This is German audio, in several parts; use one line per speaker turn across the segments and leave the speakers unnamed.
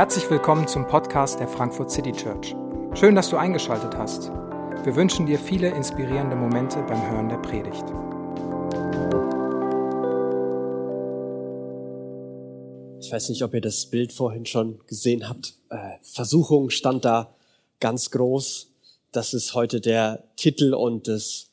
Herzlich willkommen zum Podcast der Frankfurt City Church. Schön, dass du eingeschaltet hast. Wir wünschen dir viele inspirierende Momente beim Hören der Predigt.
Ich weiß nicht, ob ihr das Bild vorhin schon gesehen habt. Äh, Versuchung stand da ganz groß. Das ist heute der Titel und das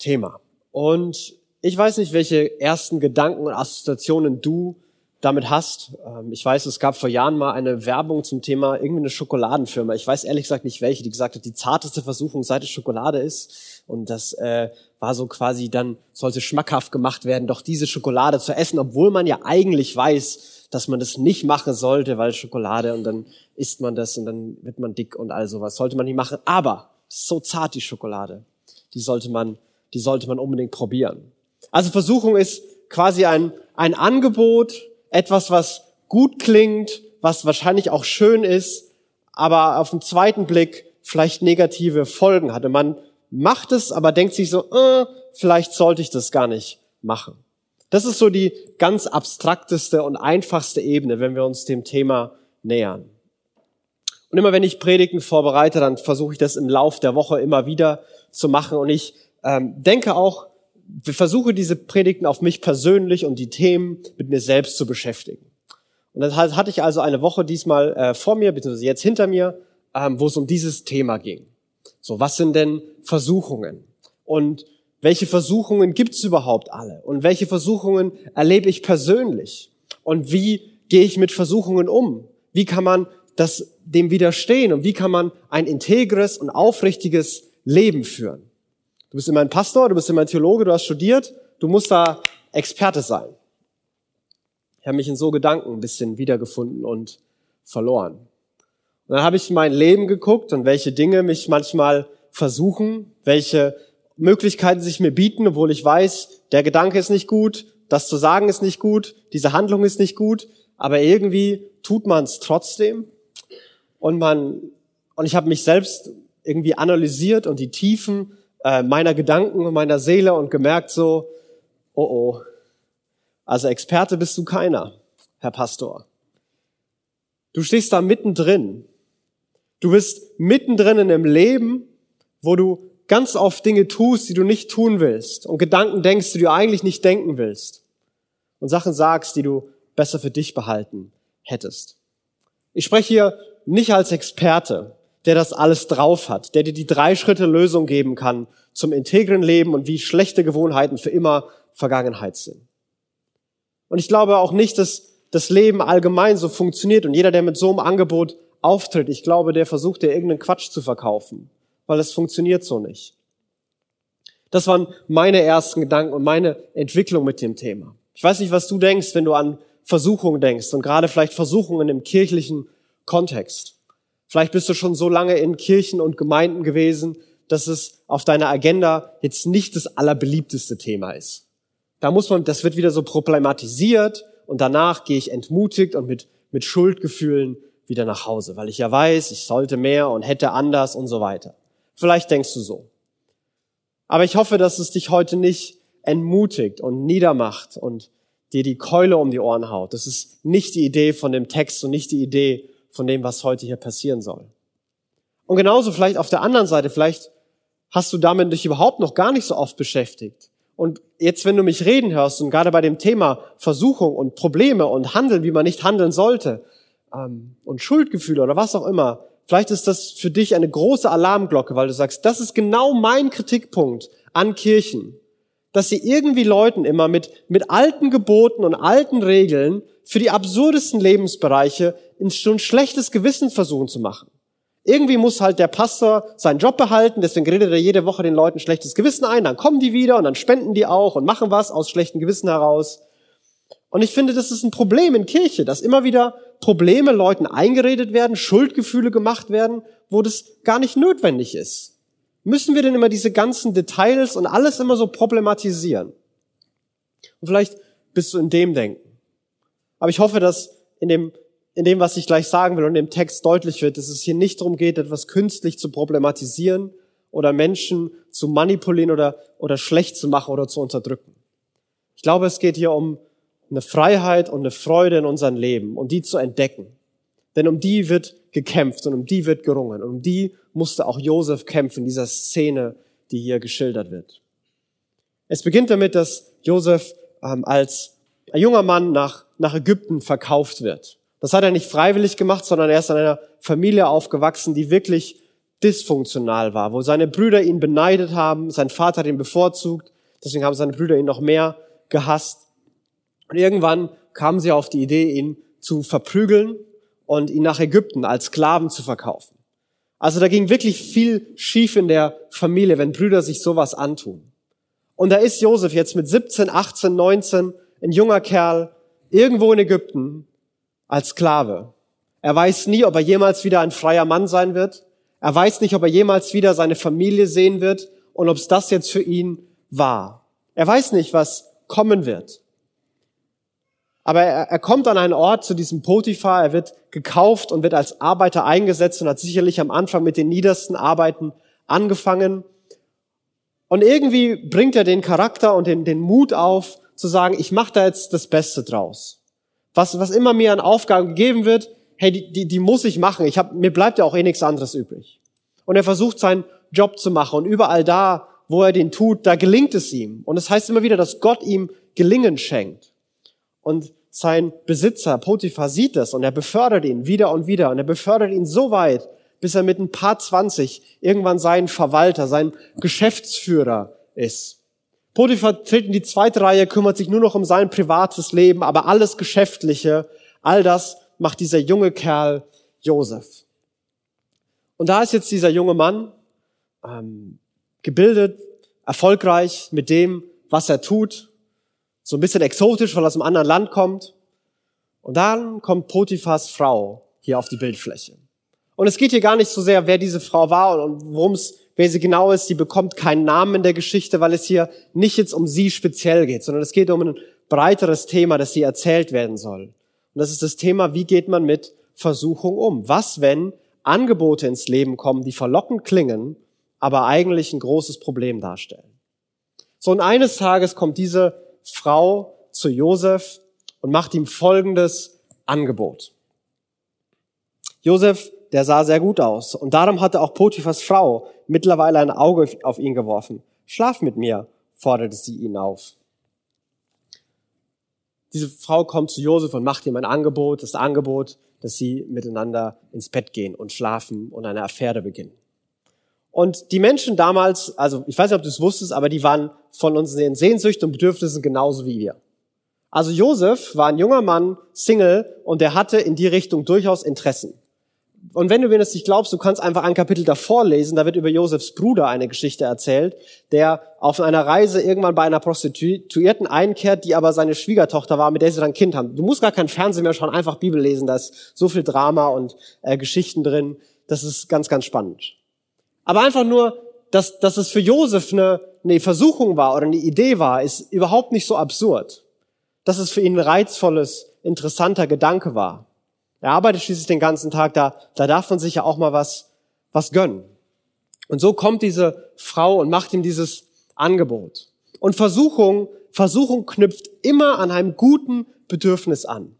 Thema. Und ich weiß nicht, welche ersten Gedanken und Assoziationen du damit hast. Ähm, ich weiß, es gab vor Jahren mal eine Werbung zum Thema irgendwie eine Schokoladenfirma. Ich weiß ehrlich gesagt nicht welche, die gesagt hat, die zarteste Versuchung seit es Schokolade ist. Und das äh, war so quasi dann, sollte schmackhaft gemacht werden, doch diese Schokolade zu essen, obwohl man ja eigentlich weiß, dass man das nicht machen sollte, weil Schokolade und dann isst man das und dann wird man dick und all sowas. Sollte man nicht machen. Aber so zart die Schokolade. Die sollte man, die sollte man unbedingt probieren. Also Versuchung ist quasi ein, ein Angebot, etwas, was gut klingt, was wahrscheinlich auch schön ist, aber auf den zweiten Blick vielleicht negative Folgen hatte. Man macht es, aber denkt sich so, äh, vielleicht sollte ich das gar nicht machen. Das ist so die ganz abstrakteste und einfachste Ebene, wenn wir uns dem Thema nähern. Und immer wenn ich Predigten vorbereite, dann versuche ich das im Lauf der Woche immer wieder zu machen. Und ich ähm, denke auch, versuche diese Predigten auf mich persönlich und die Themen mit mir selbst zu beschäftigen. Und dann hatte ich also eine Woche diesmal äh, vor mir, beziehungsweise jetzt hinter mir, ähm, wo es um dieses Thema ging. So, was sind denn Versuchungen? Und welche Versuchungen gibt's überhaupt alle? Und welche Versuchungen erlebe ich persönlich? Und wie gehe ich mit Versuchungen um? Wie kann man das dem widerstehen? Und wie kann man ein integres und aufrichtiges Leben führen? Du bist immer ein Pastor, du bist immer ein Theologe, du hast studiert, du musst da Experte sein. Ich habe mich in so Gedanken ein bisschen wiedergefunden und verloren. Und dann habe ich in mein Leben geguckt und welche Dinge mich manchmal versuchen, welche Möglichkeiten sich mir bieten, obwohl ich weiß, der Gedanke ist nicht gut, das zu sagen ist nicht gut, diese Handlung ist nicht gut, aber irgendwie tut man es trotzdem. Und man und ich habe mich selbst irgendwie analysiert und die Tiefen äh, meiner Gedanken und meiner Seele und gemerkt so, oh oh, also Experte bist du keiner, Herr Pastor. Du stehst da mittendrin. Du bist mittendrin in einem Leben, wo du ganz oft Dinge tust, die du nicht tun willst und Gedanken denkst, die du eigentlich nicht denken willst und Sachen sagst, die du besser für dich behalten hättest. Ich spreche hier nicht als Experte der das alles drauf hat, der dir die drei Schritte Lösung geben kann zum integren Leben und wie schlechte Gewohnheiten für immer Vergangenheit sind. Und ich glaube auch nicht, dass das Leben allgemein so funktioniert und jeder, der mit so einem Angebot auftritt, ich glaube, der versucht dir irgendeinen Quatsch zu verkaufen, weil es funktioniert so nicht. Das waren meine ersten Gedanken und meine Entwicklung mit dem Thema. Ich weiß nicht, was du denkst, wenn du an Versuchungen denkst und gerade vielleicht Versuchungen im kirchlichen Kontext. Vielleicht bist du schon so lange in Kirchen und Gemeinden gewesen, dass es auf deiner Agenda jetzt nicht das allerbeliebteste Thema ist. Da muss man, das wird wieder so problematisiert und danach gehe ich entmutigt und mit, mit Schuldgefühlen wieder nach Hause, weil ich ja weiß, ich sollte mehr und hätte anders und so weiter. Vielleicht denkst du so. Aber ich hoffe, dass es dich heute nicht entmutigt und niedermacht und dir die Keule um die Ohren haut. Das ist nicht die Idee von dem Text und nicht die Idee von dem, was heute hier passieren soll. Und genauso vielleicht auf der anderen Seite, vielleicht hast du damit dich überhaupt noch gar nicht so oft beschäftigt. Und jetzt, wenn du mich reden hörst und gerade bei dem Thema Versuchung und Probleme und Handeln, wie man nicht handeln sollte, ähm, und Schuldgefühle oder was auch immer, vielleicht ist das für dich eine große Alarmglocke, weil du sagst, das ist genau mein Kritikpunkt an Kirchen, dass sie irgendwie Leuten immer mit, mit alten Geboten und alten Regeln für die absurdesten Lebensbereiche in schon schlechtes Gewissen versuchen zu machen. Irgendwie muss halt der Pastor seinen Job behalten, deswegen redet er jede Woche den Leuten schlechtes Gewissen ein, dann kommen die wieder und dann spenden die auch und machen was aus schlechtem Gewissen heraus. Und ich finde, das ist ein Problem in Kirche, dass immer wieder Probleme Leuten eingeredet werden, Schuldgefühle gemacht werden, wo das gar nicht notwendig ist. Müssen wir denn immer diese ganzen Details und alles immer so problematisieren? Und vielleicht bist du in dem Denken. Aber ich hoffe, dass in dem, in dem, was ich gleich sagen will und im Text deutlich wird, dass es hier nicht darum geht, etwas künstlich zu problematisieren oder Menschen zu manipulieren oder, oder schlecht zu machen oder zu unterdrücken. Ich glaube, es geht hier um eine Freiheit und eine Freude in unserem Leben und die zu entdecken. Denn um die wird gekämpft und um die wird gerungen. Und um die musste auch Josef kämpfen, in dieser Szene, die hier geschildert wird. Es beginnt damit, dass Josef ähm, als junger Mann nach, nach Ägypten verkauft wird. Das hat er nicht freiwillig gemacht, sondern er ist in einer Familie aufgewachsen, die wirklich dysfunktional war, wo seine Brüder ihn beneidet haben, sein Vater hat ihn bevorzugt, deswegen haben seine Brüder ihn noch mehr gehasst. Und irgendwann kamen sie auf die Idee, ihn zu verprügeln und ihn nach Ägypten als Sklaven zu verkaufen. Also da ging wirklich viel schief in der Familie, wenn Brüder sich sowas antun. Und da ist Josef jetzt mit 17, 18, 19, ein junger Kerl, irgendwo in Ägypten als Sklave. Er weiß nie, ob er jemals wieder ein freier Mann sein wird. Er weiß nicht, ob er jemals wieder seine Familie sehen wird und ob es das jetzt für ihn war. Er weiß nicht, was kommen wird. Aber er, er kommt an einen Ort zu diesem Potiphar, er wird gekauft und wird als Arbeiter eingesetzt und hat sicherlich am Anfang mit den niedersten Arbeiten angefangen. Und irgendwie bringt er den Charakter und den, den Mut auf, zu sagen, ich mache da jetzt das Beste draus. Was, was immer mir an Aufgaben gegeben wird, hey, die, die, die muss ich machen. Ich hab, mir bleibt ja auch eh nichts anderes übrig. Und er versucht seinen Job zu machen und überall da, wo er den tut, da gelingt es ihm. Und es das heißt immer wieder, dass Gott ihm Gelingen schenkt. Und sein Besitzer Potiphar sieht das und er befördert ihn wieder und wieder und er befördert ihn so weit, bis er mit ein paar zwanzig irgendwann sein Verwalter, sein Geschäftsführer ist. Potiphar tritt in die zweite Reihe, kümmert sich nur noch um sein privates Leben, aber alles Geschäftliche, all das macht dieser junge Kerl Josef. Und da ist jetzt dieser junge Mann ähm, gebildet, erfolgreich mit dem, was er tut, so ein bisschen exotisch, weil er aus einem anderen Land kommt. Und dann kommt Potiphas Frau hier auf die Bildfläche. Und es geht hier gar nicht so sehr, wer diese Frau war und worum es, wer sie genau ist. Sie bekommt keinen Namen in der Geschichte, weil es hier nicht jetzt um sie speziell geht, sondern es geht um ein breiteres Thema, das sie erzählt werden soll. Und das ist das Thema, wie geht man mit Versuchung um? Was, wenn Angebote ins Leben kommen, die verlockend klingen, aber eigentlich ein großes Problem darstellen? So, und eines Tages kommt diese Frau zu Josef und macht ihm folgendes Angebot. Josef, der sah sehr gut aus und darum hatte auch Potiphas Frau mittlerweile ein Auge auf ihn geworfen. Schlaf mit mir, forderte sie ihn auf. Diese Frau kommt zu Josef und macht ihm ein Angebot, das Angebot, dass sie miteinander ins Bett gehen und schlafen und eine Affäre beginnen. Und die Menschen damals, also ich weiß nicht, ob du es wusstest, aber die waren von unseren Sehnsüchten und Bedürfnissen genauso wie wir. Also Josef war ein junger Mann, Single, und der hatte in die Richtung durchaus Interessen. Und wenn du mir das nicht glaubst, du kannst einfach ein Kapitel davor lesen, da wird über Josefs Bruder eine Geschichte erzählt, der auf einer Reise irgendwann bei einer Prostituierten einkehrt, die aber seine Schwiegertochter war, mit der sie dann ein Kind haben. Du musst gar kein Fernsehen mehr schauen, einfach Bibel lesen, da ist so viel Drama und äh, Geschichten drin. Das ist ganz, ganz spannend. Aber einfach nur, dass, dass es für Josef eine, eine Versuchung war oder eine Idee war, ist überhaupt nicht so absurd. Dass es für ihn ein reizvolles, interessanter Gedanke war. Er arbeitet schließlich den ganzen Tag, da, da darf man sich ja auch mal was, was gönnen. Und so kommt diese Frau und macht ihm dieses Angebot. Und Versuchung, Versuchung knüpft immer an einem guten Bedürfnis an.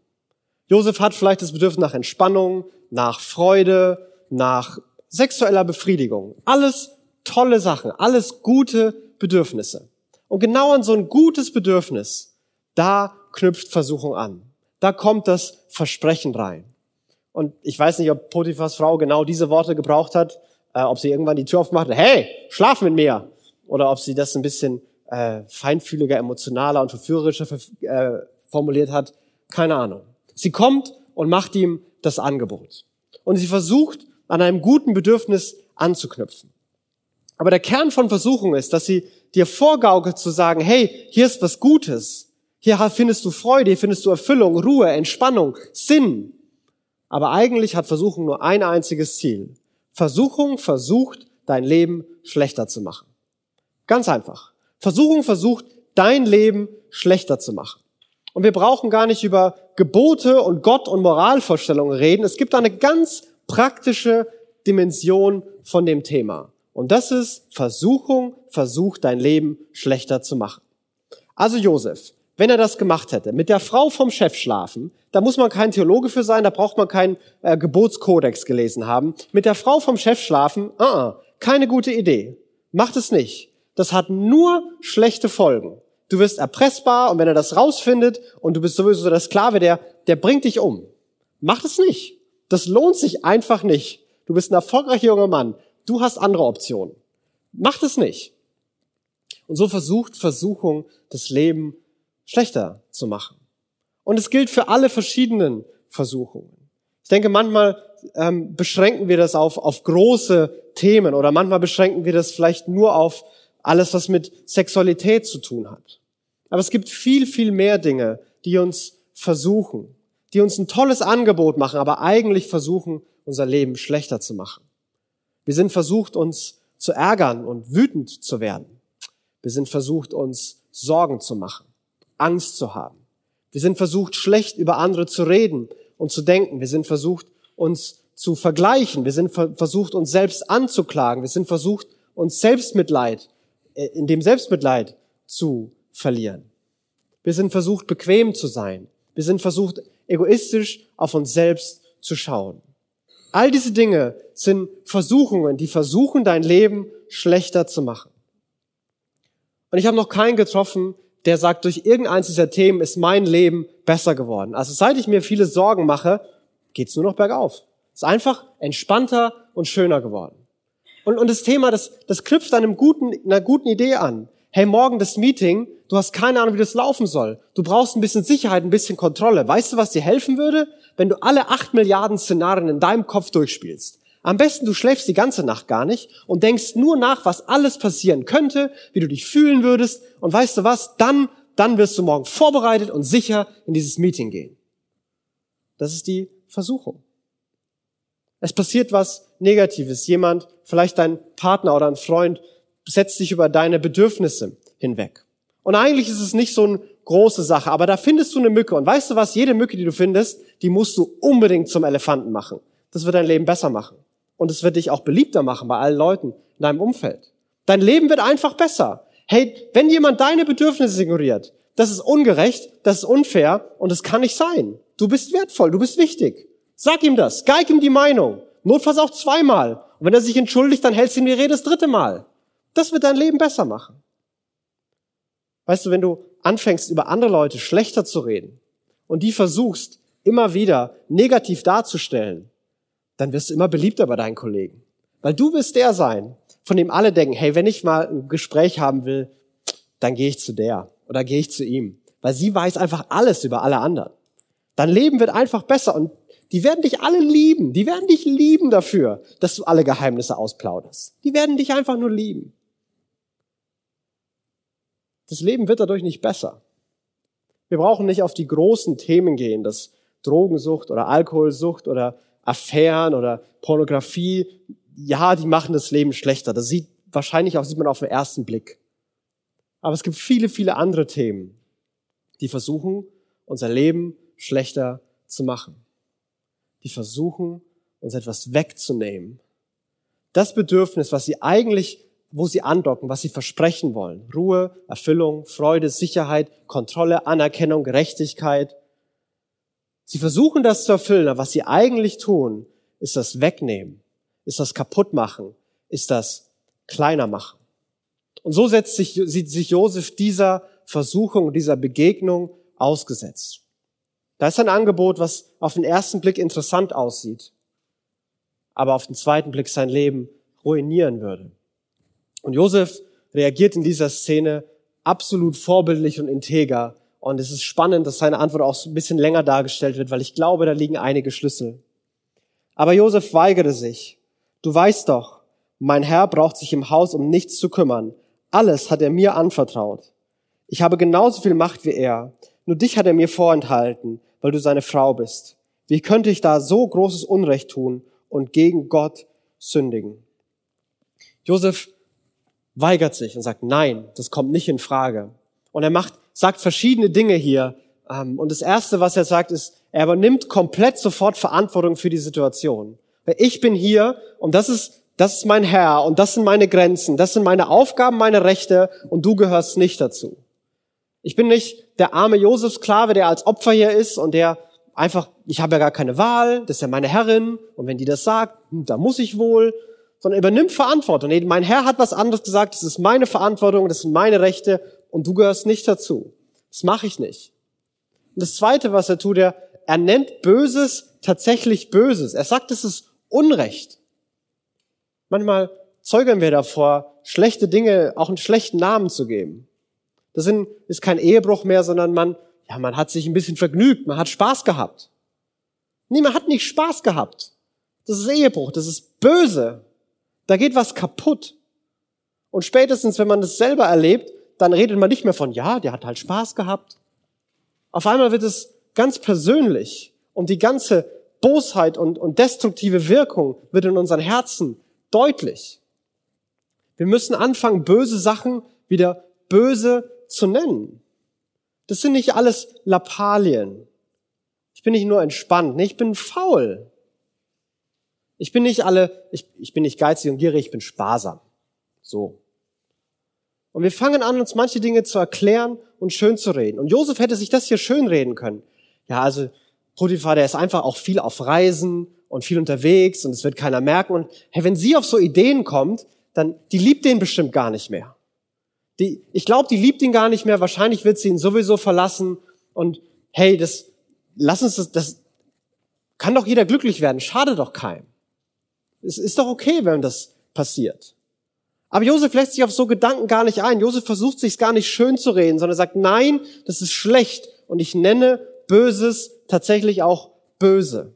Josef hat vielleicht das Bedürfnis nach Entspannung, nach Freude, nach sexueller Befriedigung. Alles tolle Sachen, alles gute Bedürfnisse. Und genau an so ein gutes Bedürfnis, da knüpft Versuchung an. Da kommt das Versprechen rein. Und ich weiß nicht, ob Potiphas Frau genau diese Worte gebraucht hat, äh, ob sie irgendwann die Tür aufmacht, hey, schlaf mit mir. Oder ob sie das ein bisschen äh, feinfühliger, emotionaler und verführerischer äh, formuliert hat. Keine Ahnung. Sie kommt und macht ihm das Angebot. Und sie versucht, an einem guten Bedürfnis anzuknüpfen. Aber der Kern von Versuchung ist, dass sie dir vorgaukelt zu sagen, hey, hier ist was Gutes. Hier findest du Freude, hier findest du Erfüllung, Ruhe, Entspannung, Sinn. Aber eigentlich hat Versuchung nur ein einziges Ziel. Versuchung versucht, dein Leben schlechter zu machen. Ganz einfach. Versuchung versucht, dein Leben schlechter zu machen. Und wir brauchen gar nicht über Gebote und Gott und Moralvorstellungen reden. Es gibt eine ganz praktische Dimension von dem Thema. Und das ist Versuchung, versucht dein Leben schlechter zu machen. Also Josef, wenn er das gemacht hätte, mit der Frau vom Chef schlafen, da muss man kein Theologe für sein, da braucht man keinen äh, Gebotskodex gelesen haben. Mit der Frau vom Chef schlafen, uh -uh, keine gute Idee. Macht es nicht. Das hat nur schlechte Folgen. Du wirst erpressbar und wenn er das rausfindet und du bist sowieso der Sklave, der, der bringt dich um. Macht es nicht. Das lohnt sich einfach nicht. Du bist ein erfolgreicher junger Mann. Du hast andere Optionen. Macht es nicht. Und so versucht Versuchung das Leben schlechter zu machen. Und es gilt für alle verschiedenen Versuchungen. Ich denke, manchmal ähm, beschränken wir das auf, auf große Themen oder manchmal beschränken wir das vielleicht nur auf alles, was mit Sexualität zu tun hat. Aber es gibt viel, viel mehr Dinge, die uns versuchen, die uns ein tolles Angebot machen, aber eigentlich versuchen, unser Leben schlechter zu machen. Wir sind versucht, uns zu ärgern und wütend zu werden. Wir sind versucht, uns Sorgen zu machen. Angst zu haben. Wir sind versucht, schlecht über andere zu reden und zu denken. Wir sind versucht, uns zu vergleichen. Wir sind versucht, uns selbst anzuklagen. Wir sind versucht, uns Selbstmitleid, äh, in dem Selbstmitleid zu verlieren. Wir sind versucht, bequem zu sein. Wir sind versucht, egoistisch auf uns selbst zu schauen. All diese Dinge sind Versuchungen, die versuchen, dein Leben schlechter zu machen. Und ich habe noch keinen getroffen, der sagt, durch irgendeins dieser Themen ist mein Leben besser geworden. Also seit ich mir viele Sorgen mache, geht's nur noch bergauf. Ist einfach entspannter und schöner geworden. Und, und das Thema, das, das knüpft an einem guten, einer guten Idee an. Hey, morgen das Meeting, du hast keine Ahnung, wie das laufen soll. Du brauchst ein bisschen Sicherheit, ein bisschen Kontrolle. Weißt du, was dir helfen würde? Wenn du alle acht Milliarden Szenarien in deinem Kopf durchspielst. Am besten du schläfst die ganze Nacht gar nicht und denkst nur nach, was alles passieren könnte, wie du dich fühlen würdest und weißt du was, dann, dann wirst du morgen vorbereitet und sicher in dieses Meeting gehen. Das ist die Versuchung. Es passiert was Negatives. Jemand, vielleicht dein Partner oder ein Freund, setzt sich über deine Bedürfnisse hinweg. Und eigentlich ist es nicht so eine große Sache, aber da findest du eine Mücke. Und weißt du was? Jede Mücke, die du findest, die musst du unbedingt zum Elefanten machen. Das wird dein Leben besser machen. Und es wird dich auch beliebter machen bei allen Leuten in deinem Umfeld. Dein Leben wird einfach besser. Hey, wenn jemand deine Bedürfnisse ignoriert, das ist ungerecht, das ist unfair und es kann nicht sein. Du bist wertvoll, du bist wichtig. Sag ihm das, geig ihm die Meinung. Notfalls auch zweimal. Und wenn er sich entschuldigt, dann hältst du ihm die Rede das dritte Mal. Das wird dein Leben besser machen. Weißt du, wenn du anfängst, über andere Leute schlechter zu reden und die versuchst, immer wieder negativ darzustellen, dann wirst du immer beliebter bei deinen Kollegen. Weil du wirst der sein, von dem alle denken, hey, wenn ich mal ein Gespräch haben will, dann gehe ich zu der oder gehe ich zu ihm. Weil sie weiß einfach alles über alle anderen. Dein Leben wird einfach besser und die werden dich alle lieben. Die werden dich lieben dafür, dass du alle Geheimnisse ausplauderst. Die werden dich einfach nur lieben. Das Leben wird dadurch nicht besser. Wir brauchen nicht auf die großen Themen gehen, das Drogensucht oder Alkoholsucht oder Affären oder Pornografie, ja, die machen das Leben schlechter. Das sieht wahrscheinlich auch, sieht man auf den ersten Blick. Aber es gibt viele, viele andere Themen, die versuchen, unser Leben schlechter zu machen. Die versuchen, uns etwas wegzunehmen. Das Bedürfnis, was sie eigentlich, wo sie andocken, was sie versprechen wollen. Ruhe, Erfüllung, Freude, Sicherheit, Kontrolle, Anerkennung, Gerechtigkeit – Sie versuchen das zu erfüllen, aber was sie eigentlich tun, ist das Wegnehmen, ist das Kaputtmachen, ist das Kleiner machen. Und so setzt sich, sieht sich Josef dieser Versuchung, dieser Begegnung ausgesetzt. Da ist ein Angebot, was auf den ersten Blick interessant aussieht, aber auf den zweiten Blick sein Leben ruinieren würde. Und Josef reagiert in dieser Szene absolut vorbildlich und integer und es ist spannend, dass seine Antwort auch so ein bisschen länger dargestellt wird, weil ich glaube, da liegen einige Schlüssel. Aber Josef weigerte sich. Du weißt doch, mein Herr braucht sich im Haus um nichts zu kümmern. Alles hat er mir anvertraut. Ich habe genauso viel Macht wie er. Nur dich hat er mir vorenthalten, weil du seine Frau bist. Wie könnte ich da so großes Unrecht tun und gegen Gott sündigen? Josef weigert sich und sagt, nein, das kommt nicht in Frage. Und er macht sagt verschiedene Dinge hier. Ähm, und das Erste, was er sagt, ist, er übernimmt komplett sofort Verantwortung für die Situation. Ich bin hier und das ist, das ist mein Herr und das sind meine Grenzen, das sind meine Aufgaben, meine Rechte und du gehörst nicht dazu. Ich bin nicht der arme Josef-Sklave, der als Opfer hier ist und der einfach, ich habe ja gar keine Wahl, das ist ja meine Herrin und wenn die das sagt, hm, da muss ich wohl, sondern übernimmt Verantwortung. Nee, mein Herr hat was anderes gesagt, das ist meine Verantwortung, das sind meine Rechte und du gehörst nicht dazu. Das mache ich nicht. Und das Zweite, was er tut, er, er nennt Böses tatsächlich Böses. Er sagt, es ist Unrecht. Manchmal zeugen wir davor, schlechte Dinge auch einen schlechten Namen zu geben. Das ist kein Ehebruch mehr, sondern man, ja, man hat sich ein bisschen vergnügt, man hat Spaß gehabt. Nee, man hat nicht Spaß gehabt. Das ist Ehebruch, das ist böse. Da geht was kaputt. Und spätestens, wenn man das selber erlebt, dann redet man nicht mehr von, ja, der hat halt Spaß gehabt. Auf einmal wird es ganz persönlich und die ganze Bosheit und, und destruktive Wirkung wird in unseren Herzen deutlich. Wir müssen anfangen, böse Sachen wieder böse zu nennen. Das sind nicht alles Lappalien. Ich bin nicht nur entspannt, nee, ich bin faul. Ich bin nicht alle, ich, ich bin nicht geizig und gierig, ich bin sparsam. So. Und wir fangen an, uns manche Dinge zu erklären und schön zu reden. Und Josef hätte sich das hier schön reden können. Ja, also Potiphar, der ist einfach auch viel auf Reisen und viel unterwegs und es wird keiner merken. Und hey, wenn sie auf so Ideen kommt, dann, die liebt den bestimmt gar nicht mehr. Die, ich glaube, die liebt ihn gar nicht mehr. Wahrscheinlich wird sie ihn sowieso verlassen. Und hey, das, lass uns das, das kann doch jeder glücklich werden. Schade doch keinem. Es ist doch okay, wenn das passiert. Aber Josef lässt sich auf so Gedanken gar nicht ein. Josef versucht sich gar nicht schön zu reden, sondern sagt, nein, das ist schlecht. Und ich nenne Böses tatsächlich auch böse.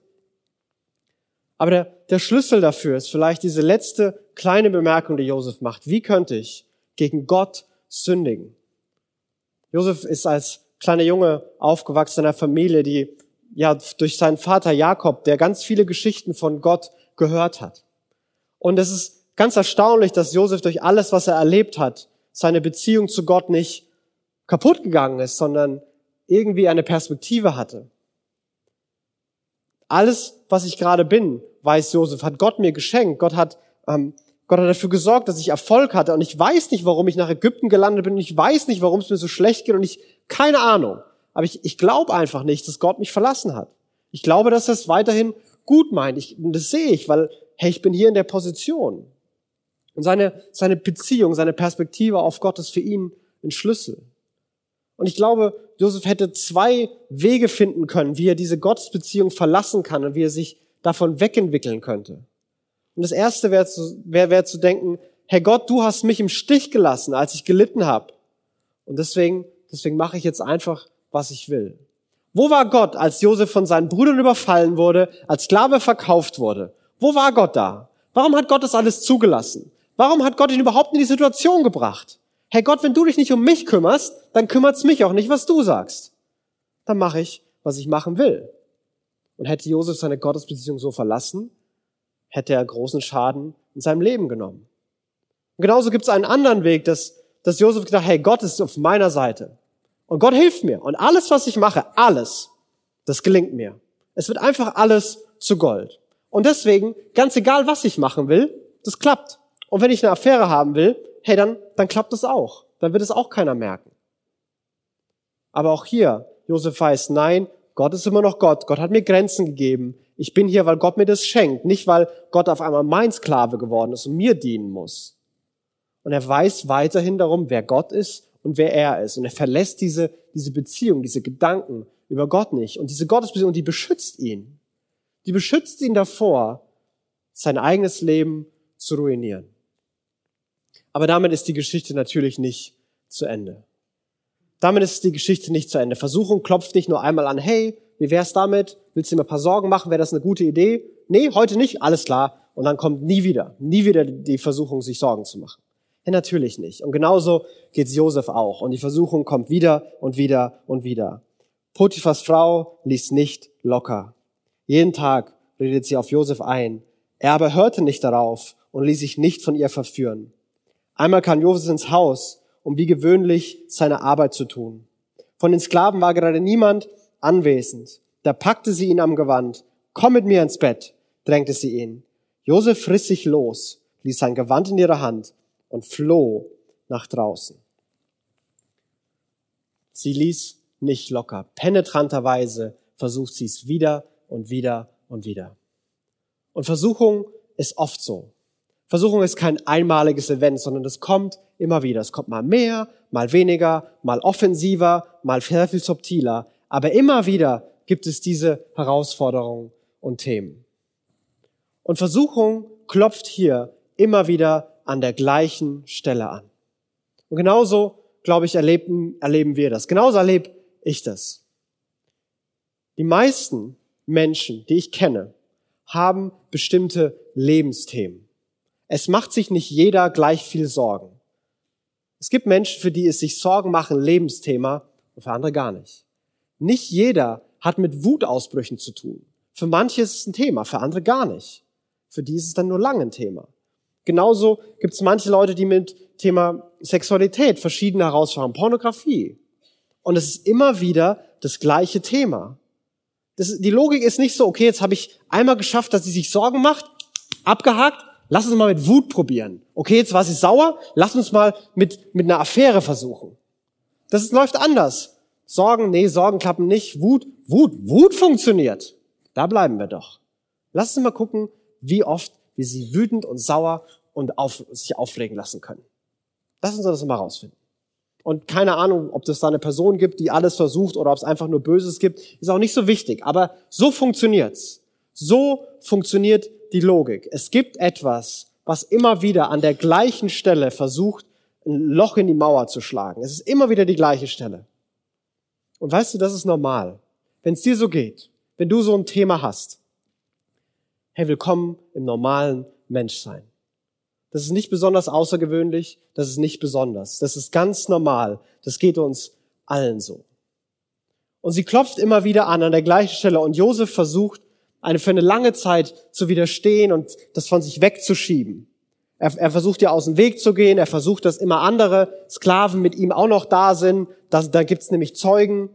Aber der, der Schlüssel dafür ist vielleicht diese letzte kleine Bemerkung, die Josef macht. Wie könnte ich gegen Gott sündigen. Josef ist als kleiner Junge aufgewachsen in einer Familie, die ja durch seinen Vater Jakob, der ganz viele Geschichten von Gott gehört hat. Und es ist ganz erstaunlich, dass Josef durch alles, was er erlebt hat, seine Beziehung zu Gott nicht kaputt gegangen ist, sondern irgendwie eine Perspektive hatte. Alles, was ich gerade bin, weiß Josef, hat Gott mir geschenkt. Gott hat ähm, Gott hat dafür gesorgt, dass ich Erfolg hatte und ich weiß nicht, warum ich nach Ägypten gelandet bin und ich weiß nicht, warum es mir so schlecht geht und ich, keine Ahnung. Aber ich, ich glaube einfach nicht, dass Gott mich verlassen hat. Ich glaube, dass er es weiterhin gut meint. Ich, das sehe ich, weil, hey, ich bin hier in der Position. Und seine, seine Beziehung, seine Perspektive auf Gott ist für ihn ein Schlüssel. Und ich glaube, Josef hätte zwei Wege finden können, wie er diese Gottesbeziehung verlassen kann und wie er sich davon wegentwickeln könnte. Und das Erste wäre zu, wär, wär zu denken, Herr Gott, du hast mich im Stich gelassen, als ich gelitten habe. Und deswegen, deswegen mache ich jetzt einfach, was ich will. Wo war Gott, als Josef von seinen Brüdern überfallen wurde, als Sklave verkauft wurde? Wo war Gott da? Warum hat Gott das alles zugelassen? Warum hat Gott ihn überhaupt in die Situation gebracht? Herr Gott, wenn du dich nicht um mich kümmerst, dann kümmert's mich auch nicht, was du sagst. Dann mache ich, was ich machen will. Und hätte Josef seine Gottesbeziehung so verlassen, hätte er großen Schaden in seinem Leben genommen. Und genauso gibt es einen anderen Weg, dass, dass Josef gedacht, hey, Gott ist auf meiner Seite. Und Gott hilft mir. Und alles, was ich mache, alles, das gelingt mir. Es wird einfach alles zu Gold. Und deswegen, ganz egal, was ich machen will, das klappt. Und wenn ich eine Affäre haben will, hey, dann, dann klappt es auch. Dann wird es auch keiner merken. Aber auch hier, Josef weiß, nein, Gott ist immer noch Gott. Gott hat mir Grenzen gegeben. Ich bin hier, weil Gott mir das schenkt, nicht weil Gott auf einmal mein Sklave geworden ist und mir dienen muss. Und er weiß weiterhin darum, wer Gott ist und wer er ist. Und er verlässt diese, diese Beziehung, diese Gedanken über Gott nicht. Und diese Gottesbeziehung, die beschützt ihn. Die beschützt ihn davor, sein eigenes Leben zu ruinieren. Aber damit ist die Geschichte natürlich nicht zu Ende. Damit ist die Geschichte nicht zu Ende. Versuchung klopft nicht nur einmal an, hey, wie wär's damit? Willst du mir ein paar Sorgen machen? Wäre das eine gute Idee? Nee, heute nicht. Alles klar. Und dann kommt nie wieder, nie wieder die Versuchung, sich Sorgen zu machen. Ja, natürlich nicht. Und genauso geht's Josef auch. Und die Versuchung kommt wieder und wieder und wieder. Potiphas Frau ließ nicht locker. Jeden Tag redet sie auf Josef ein. Er aber hörte nicht darauf und ließ sich nicht von ihr verführen. Einmal kam Josef ins Haus, um wie gewöhnlich seine Arbeit zu tun. Von den Sklaven war gerade niemand anwesend. Da packte sie ihn am Gewand. Komm mit mir ins Bett, drängte sie ihn. Josef riss sich los, ließ sein Gewand in ihrer Hand und floh nach draußen. Sie ließ nicht locker. Penetranterweise versucht sie es wieder und wieder und wieder. Und Versuchung ist oft so. Versuchung ist kein einmaliges Event, sondern es kommt immer wieder. Es kommt mal mehr, mal weniger, mal offensiver, mal sehr viel subtiler. Aber immer wieder gibt es diese Herausforderungen und Themen. Und Versuchung klopft hier immer wieder an der gleichen Stelle an. Und genauso, glaube ich, erleben, erleben wir das. Genauso erlebe ich das. Die meisten Menschen, die ich kenne, haben bestimmte Lebensthemen. Es macht sich nicht jeder gleich viel Sorgen. Es gibt Menschen, für die es sich Sorgen machen, Lebensthema, und für andere gar nicht. Nicht jeder hat mit Wutausbrüchen zu tun. Für manche ist es ein Thema, für andere gar nicht. Für die ist es dann nur lang ein Thema. Genauso gibt es manche Leute, die mit Thema Sexualität verschiedene Herausforderungen, Pornografie. Und es ist immer wieder das gleiche Thema. Das, die Logik ist nicht so, okay, jetzt habe ich einmal geschafft, dass sie sich Sorgen macht, abgehakt, Lass uns mal mit Wut probieren. Okay, jetzt war sie sauer. Lass uns mal mit, mit einer Affäre versuchen. Das ist, läuft anders. Sorgen, nee, Sorgen klappen nicht. Wut, Wut, Wut funktioniert. Da bleiben wir doch. Lass uns mal gucken, wie oft wir sie wütend und sauer und auf, sich aufregen lassen können. Lass uns das mal rausfinden. Und keine Ahnung, ob es da eine Person gibt, die alles versucht oder ob es einfach nur Böses gibt, ist auch nicht so wichtig. Aber so funktioniert's. So funktioniert die Logik. Es gibt etwas, was immer wieder an der gleichen Stelle versucht, ein Loch in die Mauer zu schlagen. Es ist immer wieder die gleiche Stelle. Und weißt du, das ist normal. Wenn es dir so geht, wenn du so ein Thema hast, hey, willkommen im normalen Menschsein. Das ist nicht besonders außergewöhnlich, das ist nicht besonders. Das ist ganz normal. Das geht uns allen so. Und sie klopft immer wieder an, an der gleichen Stelle. Und Josef versucht, eine für eine lange Zeit zu widerstehen und das von sich wegzuschieben. Er, er versucht ja aus dem Weg zu gehen, er versucht, dass immer andere Sklaven mit ihm auch noch da sind, da, da gibt's nämlich Zeugen.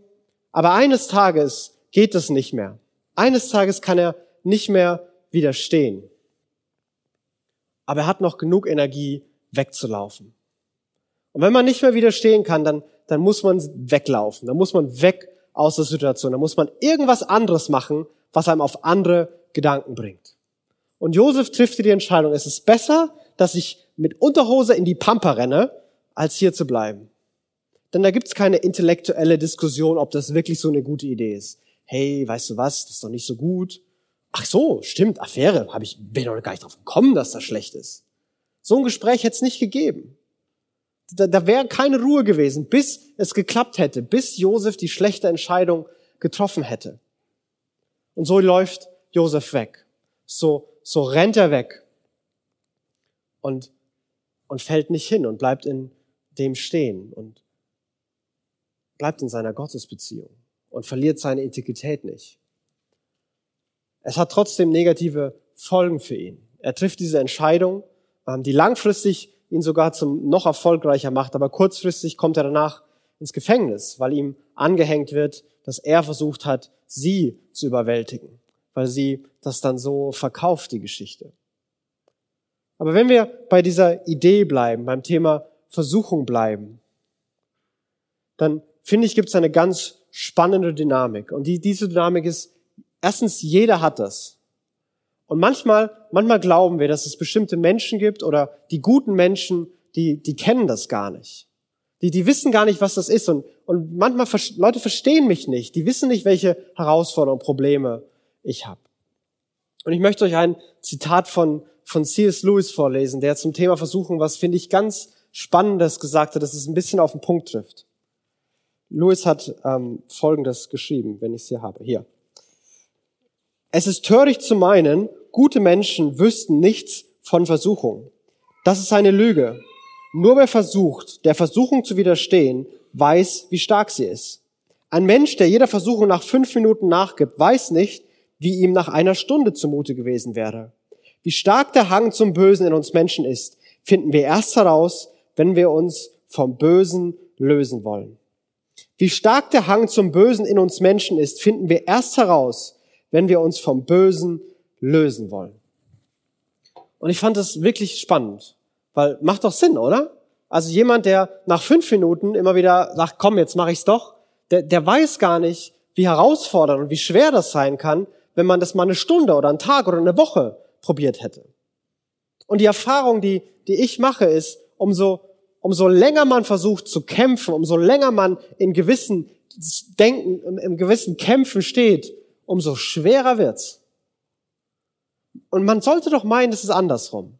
Aber eines Tages geht es nicht mehr. Eines Tages kann er nicht mehr widerstehen. Aber er hat noch genug Energie, wegzulaufen. Und wenn man nicht mehr widerstehen kann, dann, dann muss man weglaufen, dann muss man weg aus der Situation, dann muss man irgendwas anderes machen, was einem auf andere Gedanken bringt. Und Josef trifft die Entscheidung, es ist besser, dass ich mit Unterhose in die Pampa renne, als hier zu bleiben. Denn da gibt's keine intellektuelle Diskussion, ob das wirklich so eine gute Idee ist. Hey, weißt du was, das ist doch nicht so gut. Ach so, stimmt, Affäre, hab ich, bin doch gar nicht drauf gekommen, dass das schlecht ist. So ein Gespräch hätte es nicht gegeben. Da, da wäre keine Ruhe gewesen, bis es geklappt hätte, bis Josef die schlechte Entscheidung getroffen hätte. Und so läuft Josef weg. So, so rennt er weg und, und fällt nicht hin und bleibt in dem stehen und bleibt in seiner Gottesbeziehung und verliert seine Integrität nicht. Es hat trotzdem negative Folgen für ihn. Er trifft diese Entscheidung, ähm, die langfristig ihn sogar zum noch erfolgreicher macht, aber kurzfristig kommt er danach ins Gefängnis, weil ihm angehängt wird, dass er versucht hat, sie zu überwältigen, weil sie das dann so verkauft, die Geschichte. Aber wenn wir bei dieser Idee bleiben, beim Thema Versuchung bleiben, dann finde ich, gibt es eine ganz spannende Dynamik. Und die, diese Dynamik ist, erstens, jeder hat das. Und manchmal, manchmal glauben wir, dass es bestimmte Menschen gibt oder die guten Menschen, die, die kennen das gar nicht. Die, die wissen gar nicht, was das ist. Und, und manchmal, Leute verstehen mich nicht. Die wissen nicht, welche Herausforderungen, Probleme ich habe. Und ich möchte euch ein Zitat von, von C.S. Lewis vorlesen, der zum Thema Versuchung was, finde ich, ganz Spannendes gesagt hat, dass es ein bisschen auf den Punkt trifft. Lewis hat ähm, Folgendes geschrieben, wenn ich es hier habe. Hier. Es ist töricht zu meinen, gute Menschen wüssten nichts von Versuchung. Das ist eine Lüge. Nur wer versucht, der Versuchung zu widerstehen, weiß, wie stark sie ist. Ein Mensch, der jeder Versuchung nach fünf Minuten nachgibt, weiß nicht, wie ihm nach einer Stunde zumute gewesen wäre. Wie stark der Hang zum Bösen in uns Menschen ist, finden wir erst heraus, wenn wir uns vom Bösen lösen wollen. Wie stark der Hang zum Bösen in uns Menschen ist, finden wir erst heraus, wenn wir uns vom Bösen lösen wollen. Und ich fand das wirklich spannend. Weil macht doch Sinn, oder? Also jemand, der nach fünf Minuten immer wieder sagt, komm, jetzt mache ich's doch, der, der weiß gar nicht, wie herausfordernd und wie schwer das sein kann, wenn man das mal eine Stunde oder einen Tag oder eine Woche probiert hätte. Und die Erfahrung, die, die ich mache, ist, umso, umso länger man versucht zu kämpfen, umso länger man in gewissen Denken, im, gewissen Kämpfen steht, umso schwerer wird's. Und man sollte doch meinen, es ist andersrum.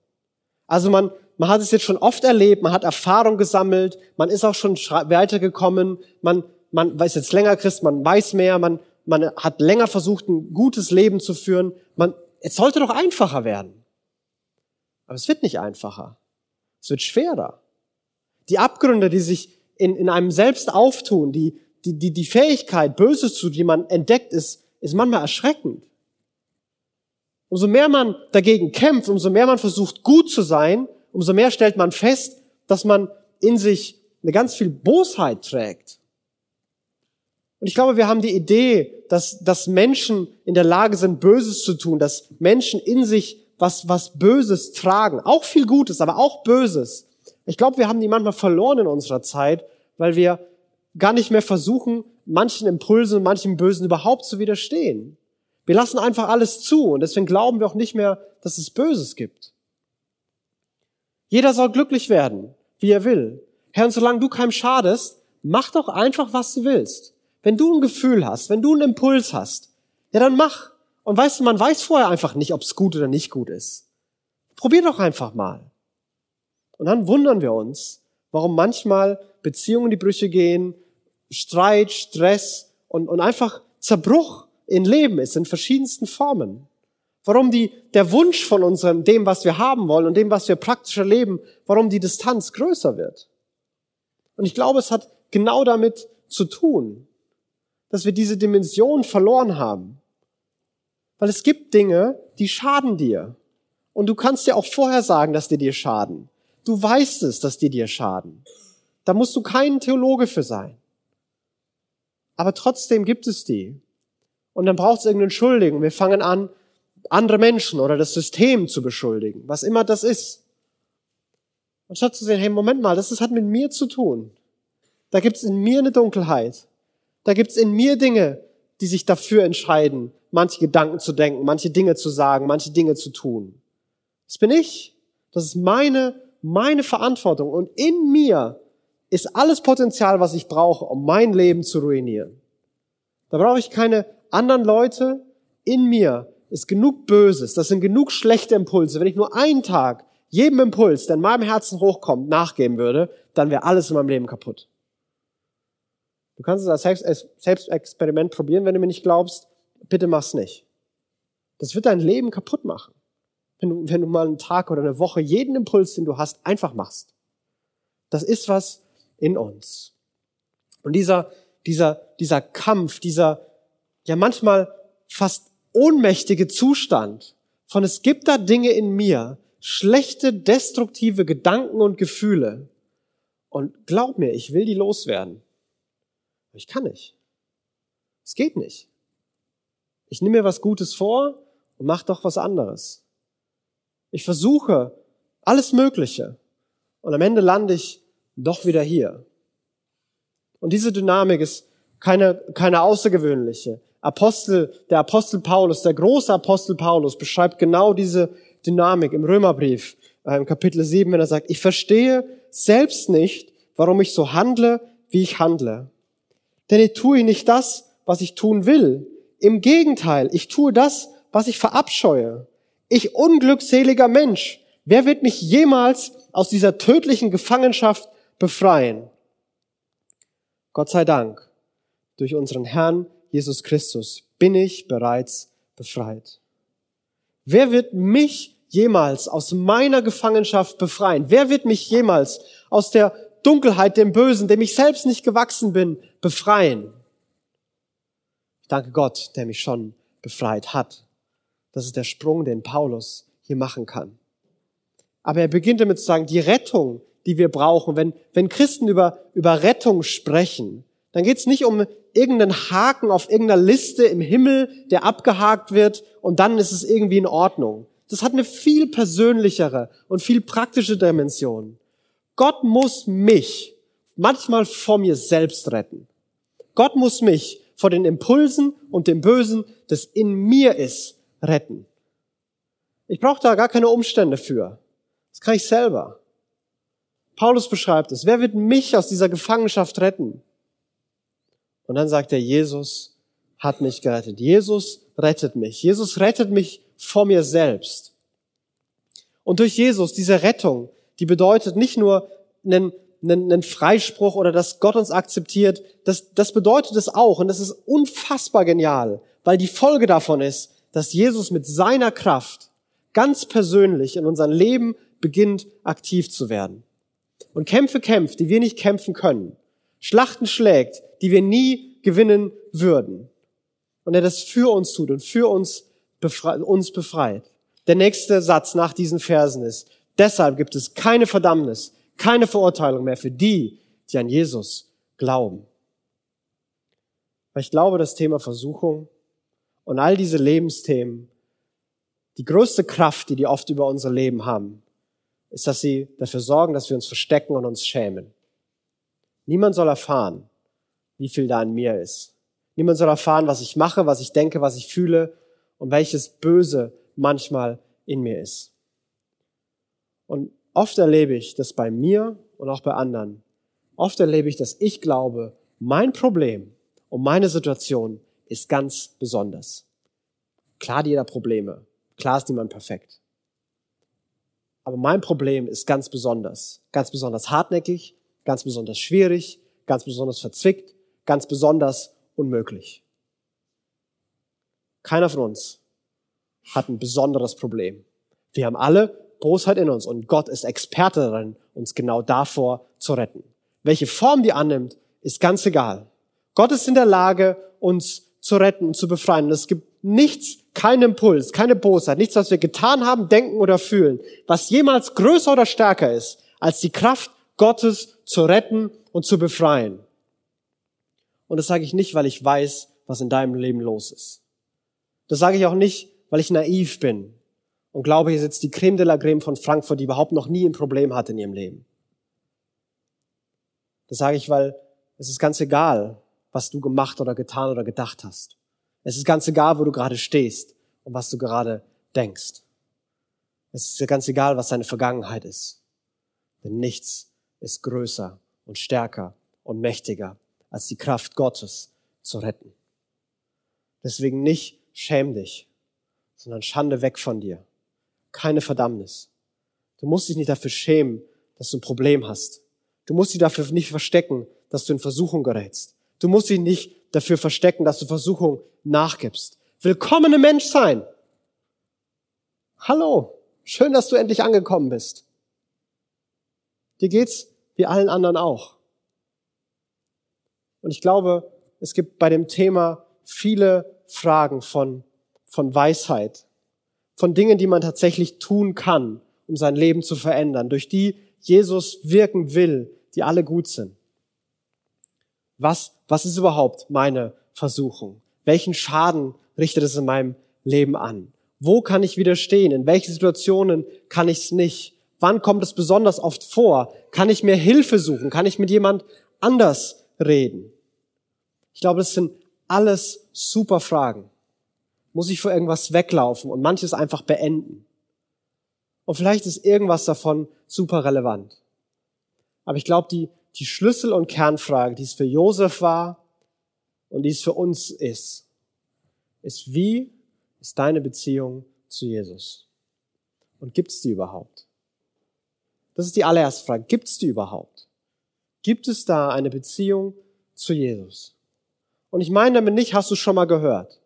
Also man, man hat es jetzt schon oft erlebt, man hat Erfahrung gesammelt, man ist auch schon weitergekommen, man, man weiß jetzt länger Christ, man weiß mehr, man, man hat länger versucht, ein gutes Leben zu führen. Man, es sollte doch einfacher werden. Aber es wird nicht einfacher. Es wird schwerer. Die Abgründe, die sich in, in einem selbst auftun, die, die, die, die Fähigkeit, Böses zu, die man entdeckt, ist, ist manchmal erschreckend. Umso mehr man dagegen kämpft, umso mehr man versucht, gut zu sein, umso mehr stellt man fest, dass man in sich eine ganz viel Bosheit trägt. Und ich glaube, wir haben die Idee, dass, dass Menschen in der Lage sind, Böses zu tun, dass Menschen in sich was, was Böses tragen. Auch viel Gutes, aber auch Böses. Ich glaube, wir haben die manchmal verloren in unserer Zeit, weil wir gar nicht mehr versuchen, manchen Impulsen, manchen Bösen überhaupt zu widerstehen. Wir lassen einfach alles zu und deswegen glauben wir auch nicht mehr, dass es Böses gibt. Jeder soll glücklich werden, wie er will. Herr, und solange du keinem schadest, mach doch einfach, was du willst. Wenn du ein Gefühl hast, wenn du einen Impuls hast, ja, dann mach. Und weißt du, man weiß vorher einfach nicht, ob es gut oder nicht gut ist. Probier doch einfach mal. Und dann wundern wir uns, warum manchmal Beziehungen in die Brüche gehen, Streit, Stress und, und einfach Zerbruch in Leben ist, in verschiedensten Formen. Warum die, der Wunsch von unserem, dem, was wir haben wollen und dem, was wir praktisch erleben, warum die Distanz größer wird. Und ich glaube, es hat genau damit zu tun, dass wir diese Dimension verloren haben. Weil es gibt Dinge, die schaden dir. Und du kannst dir auch vorher sagen, dass die dir schaden. Du weißt es, dass die dir schaden. Da musst du kein Theologe für sein. Aber trotzdem gibt es die. Und dann braucht es irgendeinen Schuldigen. Wir fangen an, andere Menschen oder das System zu beschuldigen, was immer das ist. Anstatt zu sehen, hey, Moment mal, das, das hat mit mir zu tun. Da gibt es in mir eine Dunkelheit. Da gibt es in mir Dinge, die sich dafür entscheiden, manche Gedanken zu denken, manche Dinge zu sagen, manche Dinge zu tun. Das bin ich. Das ist meine, meine Verantwortung. Und in mir ist alles Potenzial, was ich brauche, um mein Leben zu ruinieren. Da brauche ich keine anderen Leute. In mir ist genug Böses. Das sind genug schlechte Impulse. Wenn ich nur einen Tag jedem Impuls, der in meinem Herzen hochkommt, nachgeben würde, dann wäre alles in meinem Leben kaputt. Du kannst es als Selbstexperiment probieren, wenn du mir nicht glaubst. Bitte mach's nicht. Das wird dein Leben kaputt machen. Wenn du, wenn du mal einen Tag oder eine Woche jeden Impuls, den du hast, einfach machst. Das ist was in uns. Und dieser, dieser, dieser Kampf, dieser, ja manchmal fast ohnmächtige Zustand von es gibt da Dinge in mir, schlechte, destruktive Gedanken und Gefühle. Und glaub mir, ich will die loswerden. Ich kann nicht. Es geht nicht. Ich nehme mir was Gutes vor und mache doch was anderes. Ich versuche alles Mögliche und am Ende lande ich doch wieder hier. Und diese Dynamik ist keine, keine außergewöhnliche. Apostel, der Apostel Paulus, der große Apostel Paulus beschreibt genau diese Dynamik im Römerbrief, äh, im Kapitel 7, wenn er sagt, ich verstehe selbst nicht, warum ich so handle, wie ich handle. Denn ich tue nicht das, was ich tun will. Im Gegenteil, ich tue das, was ich verabscheue. Ich unglückseliger Mensch, wer wird mich jemals aus dieser tödlichen Gefangenschaft befreien? Gott sei Dank, durch unseren Herrn Jesus Christus bin ich bereits befreit. Wer wird mich jemals aus meiner Gefangenschaft befreien? Wer wird mich jemals aus der Dunkelheit, dem Bösen, dem ich selbst nicht gewachsen bin, befreien. Ich danke Gott, der mich schon befreit hat. Das ist der Sprung, den Paulus hier machen kann. Aber er beginnt damit zu sagen, die Rettung, die wir brauchen, wenn, wenn Christen über, über Rettung sprechen, dann geht es nicht um irgendeinen Haken auf irgendeiner Liste im Himmel, der abgehakt wird und dann ist es irgendwie in Ordnung. Das hat eine viel persönlichere und viel praktische Dimension. Gott muss mich manchmal vor mir selbst retten. Gott muss mich vor den Impulsen und dem Bösen, das in mir ist, retten. Ich brauche da gar keine Umstände für. Das kann ich selber. Paulus beschreibt es. Wer wird mich aus dieser Gefangenschaft retten? Und dann sagt er, Jesus hat mich gerettet. Jesus rettet mich. Jesus rettet mich vor mir selbst. Und durch Jesus, diese Rettung, die bedeutet nicht nur einen, einen, einen Freispruch oder dass Gott uns akzeptiert, das, das bedeutet es auch. Und das ist unfassbar genial, weil die Folge davon ist, dass Jesus mit seiner Kraft ganz persönlich in unserem Leben beginnt aktiv zu werden. Und Kämpfe kämpft, die wir nicht kämpfen können. Schlachten schlägt, die wir nie gewinnen würden. Und er das für uns tut und für uns, befreit, uns befreit. Der nächste Satz nach diesen Versen ist, deshalb gibt es keine Verdammnis, keine Verurteilung mehr für die, die an Jesus glauben. Weil ich glaube, das Thema Versuchung und all diese Lebensthemen, die größte Kraft, die die oft über unser Leben haben, ist, dass sie dafür sorgen, dass wir uns verstecken und uns schämen. Niemand soll erfahren, wie viel da in mir ist. Niemand soll erfahren, was ich mache, was ich denke, was ich fühle und welches Böse manchmal in mir ist. Und oft erlebe ich das bei mir und auch bei anderen. Oft erlebe ich, dass ich glaube, mein Problem und meine Situation ist ganz besonders. Klar hat jeder Probleme. Klar ist niemand perfekt. Aber mein Problem ist ganz besonders. Ganz besonders hartnäckig, ganz besonders schwierig, ganz besonders verzwickt, ganz besonders unmöglich. Keiner von uns hat ein besonderes Problem. Wir haben alle Bosheit in uns und Gott ist Experte darin, uns genau davor zu retten. Welche Form die annimmt, ist ganz egal. Gott ist in der Lage, uns zu retten und zu befreien. Und es gibt nichts, kein Impuls, keine Bosheit, nichts, was wir getan haben, denken oder fühlen, was jemals größer oder stärker ist, als die Kraft Gottes zu retten und zu befreien. Und das sage ich nicht, weil ich weiß, was in deinem Leben los ist. Das sage ich auch nicht, weil ich naiv bin und glaube, hier sitzt die Creme de la Creme von Frankfurt, die überhaupt noch nie ein Problem hatte in ihrem Leben. Das sage ich, weil es ist ganz egal, was du gemacht oder getan oder gedacht hast. Es ist ganz egal, wo du gerade stehst und was du gerade denkst. Es ist ganz egal, was deine Vergangenheit ist. Denn nichts ist größer und stärker und mächtiger als die Kraft Gottes zu retten. Deswegen nicht schäm dich, sondern Schande weg von dir. Keine Verdammnis. Du musst dich nicht dafür schämen, dass du ein Problem hast. Du musst dich dafür nicht verstecken, dass du in Versuchung gerätst. Du musst dich nicht dafür verstecken, dass du Versuchung nachgibst. Willkommene Mensch sein. Hallo. Schön, dass du endlich angekommen bist. Dir geht's wie allen anderen auch. Und ich glaube, es gibt bei dem Thema viele Fragen von, von Weisheit, von Dingen, die man tatsächlich tun kann, um sein Leben zu verändern, durch die Jesus wirken will, die alle gut sind. Was, was ist überhaupt meine Versuchung? Welchen Schaden richtet es in meinem Leben an? Wo kann ich widerstehen? In welchen Situationen kann ich es nicht? Wann kommt es besonders oft vor? Kann ich mir Hilfe suchen? Kann ich mit jemand anders reden? Ich glaube, das sind alles super Fragen. Muss ich vor irgendwas weglaufen und manches einfach beenden? Und vielleicht ist irgendwas davon super relevant. Aber ich glaube, die, die Schlüssel- und Kernfrage, die es für Josef war und die es für uns ist, ist, wie ist deine Beziehung zu Jesus? Und gibt es die überhaupt? Das ist die allererste Frage. Gibt es die überhaupt? Gibt es da eine Beziehung zu Jesus? Und ich meine damit nicht, hast du schon mal gehört.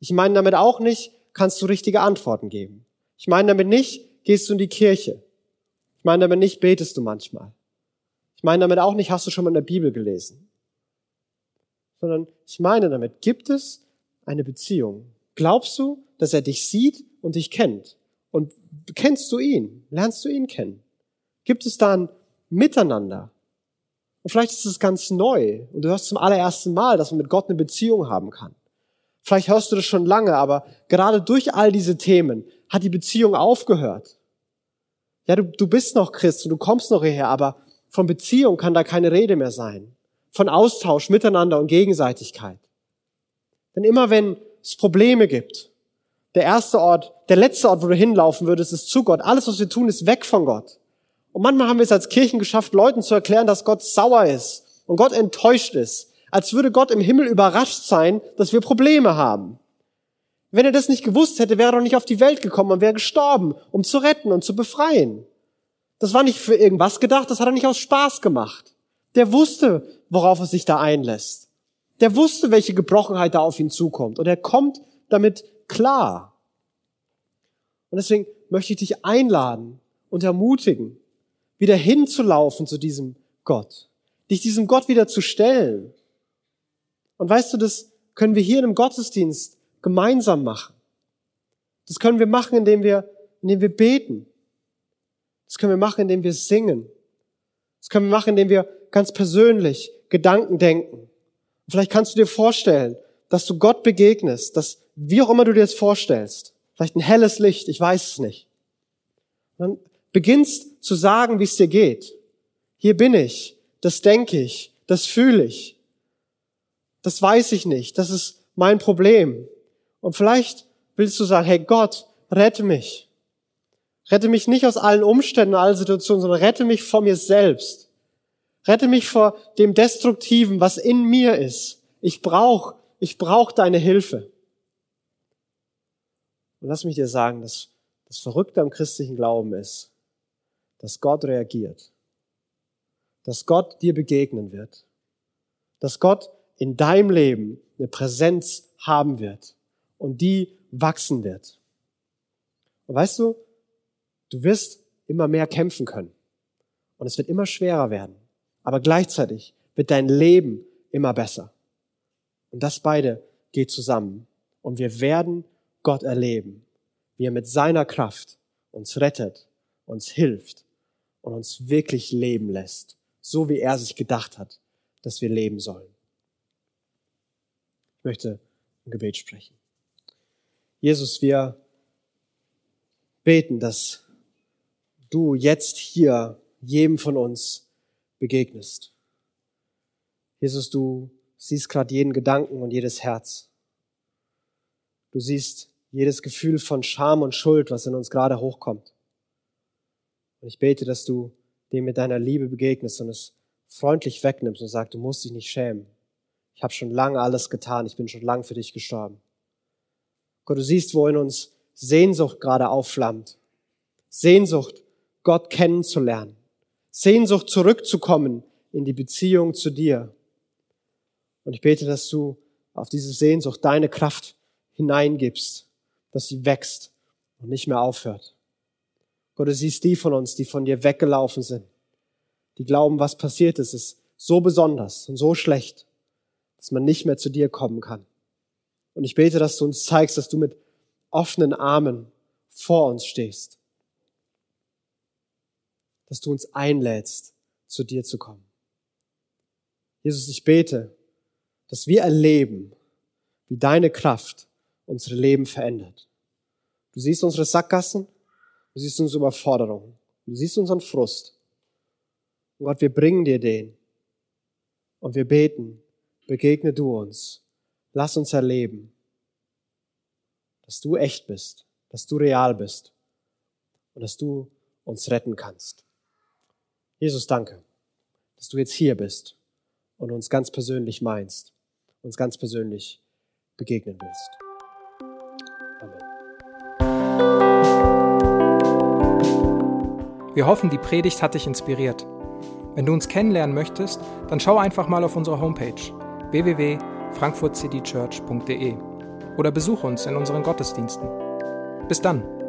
Ich meine damit auch nicht, kannst du richtige Antworten geben. Ich meine damit nicht, gehst du in die Kirche. Ich meine damit nicht, betest du manchmal. Ich meine damit auch nicht, hast du schon mal in der Bibel gelesen. Sondern ich meine damit, gibt es eine Beziehung? Glaubst du, dass er dich sieht und dich kennt? Und kennst du ihn? Lernst du ihn kennen? Gibt es da ein Miteinander? Und vielleicht ist es ganz neu und du hörst zum allerersten Mal, dass man mit Gott eine Beziehung haben kann. Vielleicht hörst du das schon lange, aber gerade durch all diese Themen hat die Beziehung aufgehört. Ja, du, du bist noch Christ und du kommst noch hierher, aber von Beziehung kann da keine Rede mehr sein. Von Austausch miteinander und Gegenseitigkeit. Denn immer wenn es Probleme gibt, der erste Ort, der letzte Ort, wo du hinlaufen würdest, ist zu Gott. Alles, was wir tun, ist weg von Gott. Und manchmal haben wir es als Kirchen geschafft, Leuten zu erklären, dass Gott sauer ist und Gott enttäuscht ist. Als würde Gott im Himmel überrascht sein, dass wir Probleme haben. Wenn er das nicht gewusst hätte, wäre er doch nicht auf die Welt gekommen und wäre gestorben, um zu retten und zu befreien. Das war nicht für irgendwas gedacht, das hat er nicht aus Spaß gemacht. Der wusste, worauf er sich da einlässt. Der wusste, welche Gebrochenheit da auf ihn zukommt. Und er kommt damit klar. Und deswegen möchte ich dich einladen und ermutigen, wieder hinzulaufen zu diesem Gott. Dich diesem Gott wieder zu stellen. Und weißt du, das können wir hier im Gottesdienst gemeinsam machen. Das können wir machen, indem wir, indem wir beten. Das können wir machen, indem wir singen. Das können wir machen, indem wir ganz persönlich Gedanken denken. Und vielleicht kannst du dir vorstellen, dass du Gott begegnest, dass wie auch immer du dir das vorstellst, vielleicht ein helles Licht, ich weiß es nicht. Und dann beginnst zu sagen, wie es dir geht. Hier bin ich, das denke ich, das fühle ich. Das weiß ich nicht, das ist mein Problem. Und vielleicht willst du sagen, hey Gott, rette mich. Rette mich nicht aus allen Umständen, allen Situationen, sondern rette mich vor mir selbst. Rette mich vor dem Destruktiven, was in mir ist. Ich brauche, ich brauche deine Hilfe. Und lass mich dir sagen, dass das Verrückte am christlichen Glauben ist, dass Gott reagiert. Dass Gott dir begegnen wird. Dass Gott in deinem Leben eine Präsenz haben wird und die wachsen wird. Und weißt du, du wirst immer mehr kämpfen können. Und es wird immer schwerer werden. Aber gleichzeitig wird dein Leben immer besser. Und das beide geht zusammen. Und wir werden Gott erleben, wie er mit seiner Kraft uns rettet, uns hilft und uns wirklich leben lässt, so wie er sich gedacht hat, dass wir leben sollen. Ich möchte ein Gebet sprechen. Jesus, wir beten, dass du jetzt hier jedem von uns begegnest. Jesus, du siehst gerade jeden Gedanken und jedes Herz. Du siehst jedes Gefühl von Scham und Schuld, was in uns gerade hochkommt. Und ich bete, dass du dem mit deiner Liebe begegnest und es freundlich wegnimmst und sagst, du musst dich nicht schämen. Ich habe schon lange alles getan, ich bin schon lang für dich gestorben. Gott, du siehst, wo in uns Sehnsucht gerade aufflammt. Sehnsucht, Gott kennenzulernen. Sehnsucht, zurückzukommen in die Beziehung zu dir. Und ich bete, dass du auf diese Sehnsucht deine Kraft hineingibst, dass sie wächst und nicht mehr aufhört. Gott, du siehst die von uns, die von dir weggelaufen sind, die glauben, was passiert ist, ist so besonders und so schlecht, dass man nicht mehr zu dir kommen kann. Und ich bete, dass du uns zeigst, dass du mit offenen Armen vor uns stehst. Dass du uns einlädst, zu dir zu kommen. Jesus, ich bete, dass wir erleben, wie deine Kraft unsere Leben verändert. Du siehst unsere Sackgassen, du siehst unsere Überforderungen, du siehst unseren Frust. Und Gott, wir bringen dir den. Und wir beten, begegne du uns Lass uns erleben, dass du echt bist, dass du real bist und dass du uns retten kannst. Jesus, danke, dass du jetzt hier bist und uns ganz persönlich meinst, uns ganz persönlich begegnen willst. Amen.
Wir hoffen, die Predigt hat dich inspiriert. Wenn du uns kennenlernen möchtest, dann schau einfach mal auf unsere Homepage www frankfurtcitychurch.de oder besuche uns in unseren Gottesdiensten. Bis dann!